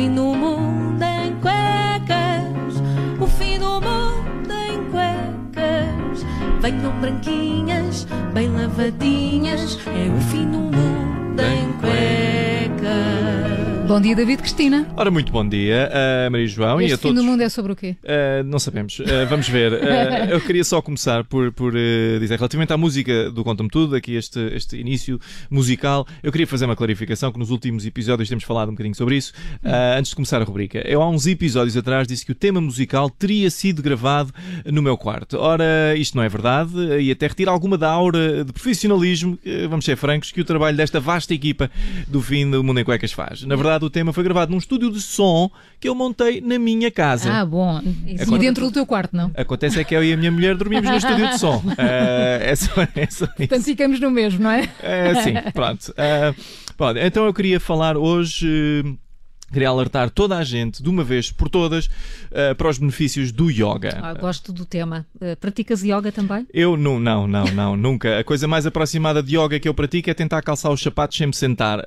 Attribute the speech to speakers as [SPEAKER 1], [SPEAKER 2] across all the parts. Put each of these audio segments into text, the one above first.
[SPEAKER 1] fim do mundo em cuecas, o fim do mundo em cuecas. Venham branquinhas, bem lavadinhas, é o fim do mundo em cuecas.
[SPEAKER 2] Bom dia, David Cristina.
[SPEAKER 3] Ora, muito bom dia, uh, Maria João
[SPEAKER 2] este
[SPEAKER 3] e a
[SPEAKER 2] fim
[SPEAKER 3] todos.
[SPEAKER 2] do mundo é sobre o quê?
[SPEAKER 3] Uh, não sabemos, uh, vamos ver. Eu queria só começar por, por dizer, relativamente à música do Conta-me Tudo, aqui este, este início musical, eu queria fazer uma clarificação que nos últimos episódios temos falado um bocadinho sobre isso, antes de começar a rubrica. Eu há uns episódios atrás disse que o tema musical teria sido gravado no meu quarto. Ora, isto não é verdade e até retira alguma da aura de profissionalismo, vamos ser francos, que o trabalho desta vasta equipa do fim do Mundo em Cuecas faz. Na verdade, o tema foi gravado num estúdio de som que eu montei na minha casa.
[SPEAKER 2] Ah, bom. E
[SPEAKER 3] Agora-
[SPEAKER 2] dentro do teu quarto, não?
[SPEAKER 3] Acontece é que eu e a minha mulher dormimos no estúdio de som. Eh, é só, é só isso.
[SPEAKER 2] Portanto, ficamos no mesmo, não é?
[SPEAKER 3] É, sim, pronto. Eh, pronto. Então eu queria falar hoje. Queria alertar toda a gente, de uma vez por todas, eh, para os benefícios do yoga.
[SPEAKER 2] Ah, gosto do tema. Uh, praticas yoga também?
[SPEAKER 3] Eu não, não, não, não, nunca. A coisa mais aproximada de yoga que eu pratico é tentar calçar os sapatos sem me sentar.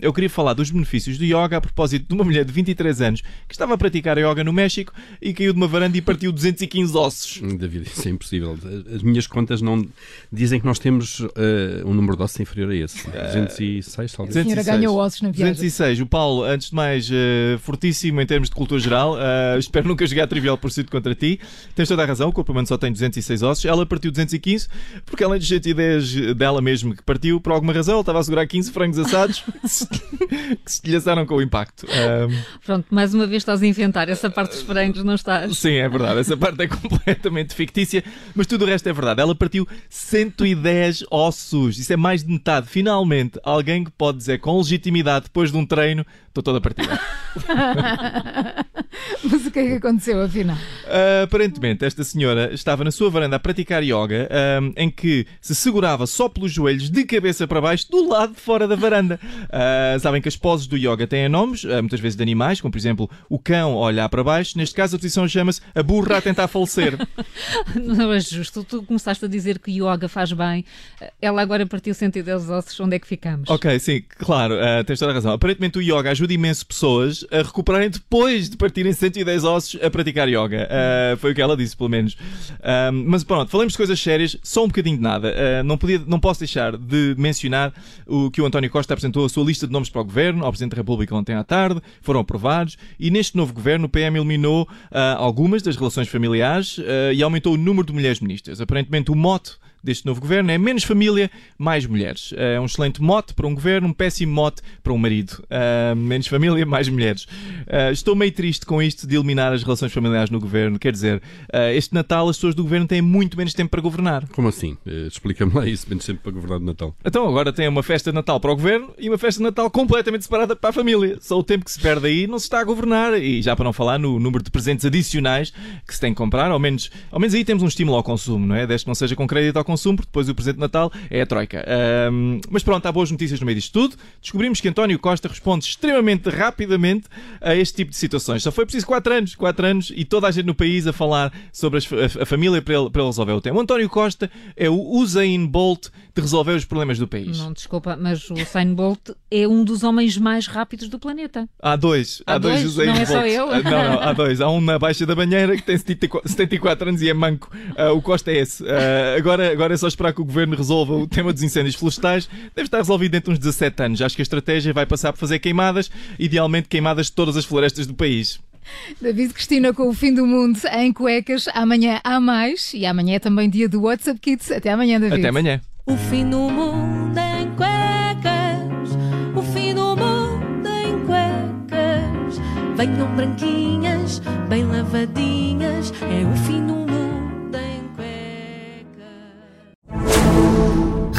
[SPEAKER 3] Eu queria falar dos benefícios do yoga a propósito de uma mulher de 23 anos que estava a praticar yoga no México e caiu de uma varanda e partiu 215 ossos.
[SPEAKER 4] Hum, David, isso é impossível. As minhas contas não dizem que nós temos eh, um número de ossos inferior a esse. 206, talvez.
[SPEAKER 2] A senhora
[SPEAKER 3] 206.
[SPEAKER 2] ganhou ossos na viagem.
[SPEAKER 3] 206. O Paulo, antes de mais, eh, fortíssimo em termos de cultura geral. Eh, espero nunca jogar trivial pursuit contra ti. Tens toda a razão, o corpo humano só tem 206 ossos. Ela partiu 215, porque além dos 110 dela mesmo que partiu, por alguma razão, ela estava a segurar 15 frangos assados que se- que se com o impacto. Ahm,
[SPEAKER 2] Pronto, mais uma vez estás a inventar. Essa parte dos frangos não estás.
[SPEAKER 3] Sim, é verdade. Essa parte é completamente fictícia, mas tudo o resto é verdade. Ela partiu 110 ossos. Isso é mais de metade. Finalmente, alguém que pode dizer com legitimidade, depois de um treino, estou toda partida.
[SPEAKER 2] O que é que aconteceu, afinal?
[SPEAKER 3] Uh, aparentemente, esta senhora estava na sua varanda a praticar yoga, um, em que se segurava só pelos joelhos de cabeça para baixo do lado de fora da varanda. Uh, sabem que as poses do yoga têm nomes, uh, muitas vezes de animais, como por exemplo o cão a olhar para baixo. Neste caso, a posição chama-se a burra a tentar falecer.
[SPEAKER 2] Não é justo. Tu começaste a dizer que yoga faz bem. Ela agora partiu 110 ossos. Onde é que ficamos?
[SPEAKER 3] Ok, sim, claro, uh, tens toda a razão. Aparentemente o yoga ajuda imenso pessoas a recuperarem depois de partirem 110 ossos a praticar yoga. Uh, foi o que ela disse, pelo menos. Um, mas pronto, falamos de coisas sérias, só um bocadinho de nada. Uh, não, podia, não posso deixar de mencionar o que o António Costa apresentou a sua lista de nomes para o governo, ao Presidente da República ontem à tarde, foram aprovados, e neste novo governo o PM eliminou uh, algumas das relações familiares uh, e aumentou o número de mulheres ministras. Aparentemente o mote deste novo governo é menos família, mais mulheres. É um excelente mote para um governo, um péssimo mote para um marido. Uh, menos família, mais mulheres. Uh, estou meio triste com isto de eliminar as relações familiares no governo. Quer dizer, uh, este Natal as pessoas do governo têm muito menos tempo para governar.
[SPEAKER 4] Como assim? Explica-me lá isso, menos sempre para governar de Natal.
[SPEAKER 3] Então agora tem uma festa de Natal para o governo e uma festa de Natal completamente separada para a família. Só o tempo que se perde aí não se está a governar. E já para não falar no número de presentes adicionais que se tem que comprar, ao menos, ao menos aí temos um estímulo ao consumo, não é? Desde que não seja com crédito ao consumo, porque depois o presente de Natal é a troika. Ahm, mas pronto, há boas notícias no meio disto tudo. Descobrimos que António Costa responde extremamente rapidamente a este tipo de situações. Só foi preciso 4 anos, 4 anos e toda a gente no país a falar sobre as- a, a família para ele, para ele resolver o tema. O António Costa é o Usain Bolt de resolver os problemas do país.
[SPEAKER 2] Não, desculpa, mas o Usain Bolt é um dos homens mais rápidos do planeta.
[SPEAKER 3] Há dois.
[SPEAKER 2] Há dois?
[SPEAKER 3] Usain
[SPEAKER 2] Não é só eu?
[SPEAKER 3] Ah, Não, não, há dois. Há um na Baixa da Banheira que tem 74 74 anos e é manco. Ah, o Costa é esse. Ah, agora, agora é só esperar que o governo resolva o tema dos incêndios florestais. Deve estar resolvido dentro de uns 17 anos. Acho que a estratégia vai passar por fazer queimadas, idealmente queimadas de todas as florestas do país.
[SPEAKER 2] David Cristina com o fim do mundo em cuecas. Amanhã há mais. E amanhã é também dia do WhatsApp Kids. Até amanhã, David.
[SPEAKER 3] Até amanhã.
[SPEAKER 1] O fim do mundo em cuecas, o fim do mundo em cuecas. Venham branquinhas, bem lavadinhas,